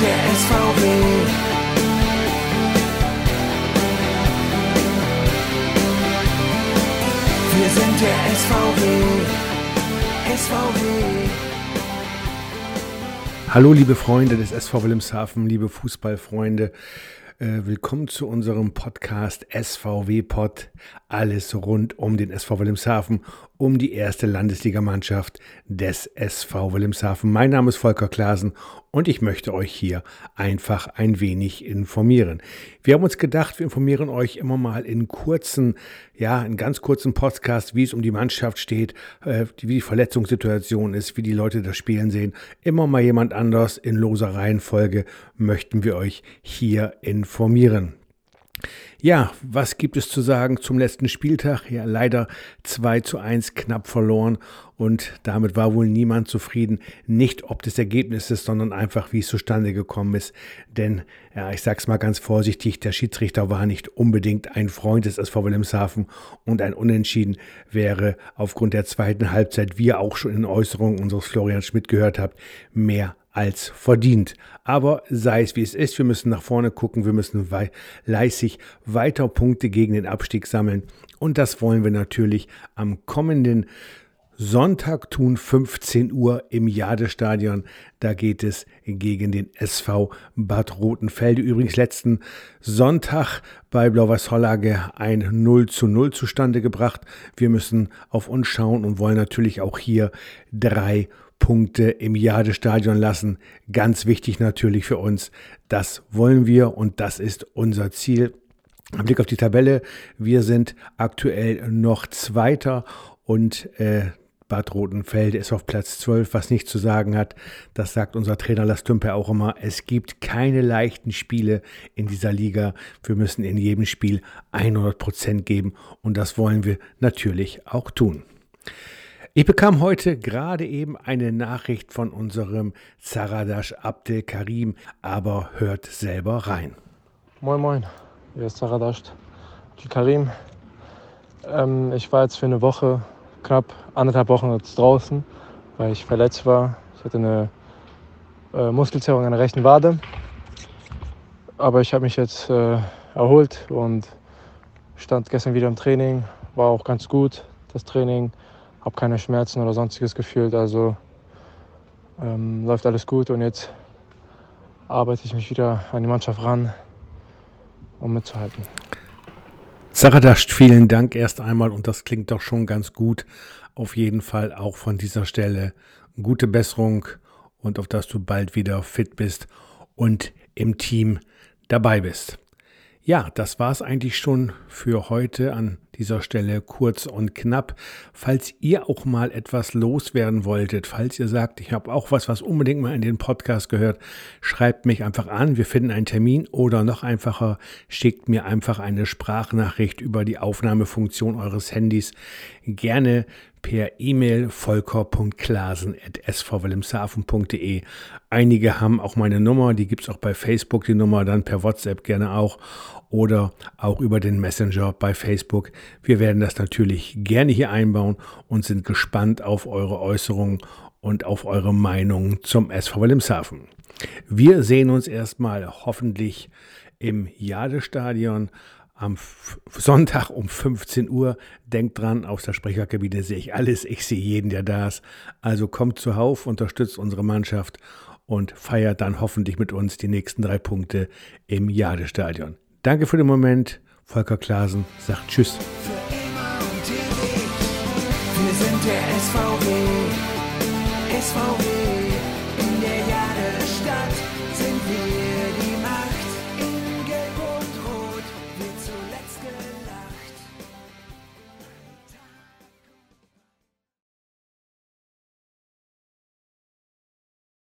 der SVW. Wir sind der SVW. SVW. Hallo liebe Freunde des SV Wilhelmshaven, liebe Fußballfreunde. Äh, willkommen zu unserem Podcast SVW Pod. Alles rund um den SV Wilhelmshaven, um die erste Landesligamannschaft des SV Wilhelmshaven. Mein Name ist Volker Klasen und ich möchte euch hier einfach ein wenig informieren. Wir haben uns gedacht, wir informieren euch immer mal in kurzen, ja, in ganz kurzen Podcast, wie es um die Mannschaft steht, äh, wie die Verletzungssituation ist, wie die Leute das Spielen sehen. Immer mal jemand anders in loser Reihenfolge möchten wir euch hier informieren. Ja, was gibt es zu sagen zum letzten Spieltag? Ja, leider 2 zu 1 knapp verloren und damit war wohl niemand zufrieden. Nicht ob des Ergebnisses, sondern einfach, wie es zustande gekommen ist. Denn, ja, ich sag's mal ganz vorsichtig, der Schiedsrichter war nicht unbedingt ein Freund des SV Wilhelmshaven und ein Unentschieden wäre aufgrund der zweiten Halbzeit, wie ihr auch schon in Äußerungen unseres Florian Schmidt gehört habt, mehr als verdient. Aber sei es wie es ist, wir müssen nach vorne gucken, wir müssen wei leisig weiter Punkte gegen den Abstieg sammeln. Und das wollen wir natürlich am kommenden Sonntag tun, 15 Uhr im Jadestadion. Da geht es gegen den SV Bad Rotenfelde. Übrigens letzten Sonntag bei Blau-Weiß Hollage ein 0 zu 0 zustande gebracht. Wir müssen auf uns schauen und wollen natürlich auch hier drei Punkte im Jadestadion lassen. Ganz wichtig natürlich für uns. Das wollen wir und das ist unser Ziel. Ein Blick auf die Tabelle. Wir sind aktuell noch Zweiter und äh, Bad Rotenfelde ist auf Platz 12, was nicht zu sagen hat. Das sagt unser Trainer Lastümpe auch immer. Es gibt keine leichten Spiele in dieser Liga. Wir müssen in jedem Spiel 100 Prozent geben und das wollen wir natürlich auch tun. Ich bekam heute gerade eben eine Nachricht von unserem Zaradash Abdel Karim, aber hört selber rein. Moin Moin, hier ist Zaradash Abdel Karim. Ähm, ich war jetzt für eine Woche, knapp anderthalb Wochen jetzt draußen, weil ich verletzt war. Ich hatte eine äh, Muskelzerrung an der rechten Wade. Aber ich habe mich jetzt äh, erholt und stand gestern wieder im Training. War auch ganz gut, das Training habe keine Schmerzen oder sonstiges gefühlt. Also ähm, läuft alles gut und jetzt arbeite ich mich wieder an die Mannschaft ran, um mitzuhalten. Saradascht, vielen Dank erst einmal und das klingt doch schon ganz gut. Auf jeden Fall auch von dieser Stelle gute Besserung und auf dass du bald wieder fit bist und im Team dabei bist. Ja, das war es eigentlich schon für heute an dieser Stelle kurz und knapp. Falls ihr auch mal etwas loswerden wolltet, falls ihr sagt, ich habe auch was, was unbedingt mal in den Podcast gehört, schreibt mich einfach an. Wir finden einen Termin oder noch einfacher, schickt mir einfach eine Sprachnachricht über die Aufnahmefunktion eures Handys. Gerne per E-Mail volker.klasen.svwilhelmshaven.de. Einige haben auch meine Nummer, die gibt es auch bei Facebook, die Nummer, dann per WhatsApp gerne auch oder auch über den Messenger bei Facebook. Wir werden das natürlich gerne hier einbauen und sind gespannt auf eure Äußerungen und auf eure Meinung zum SV Wilhelmshaven. Wir sehen uns erstmal hoffentlich im Jadestadion am Sonntag um 15 Uhr. Denkt dran, aus der Sprecherkabine sehe ich alles. Ich sehe jeden, der da ist. Also kommt zuhauf, unterstützt unsere Mannschaft und feiert dann hoffentlich mit uns die nächsten drei Punkte im Jadestadion. Danke für den Moment. Volker Klasen sagt Tschüss. Für immer und ewig. Wir sind der SVW. SVW in der Jadestadt sind wir.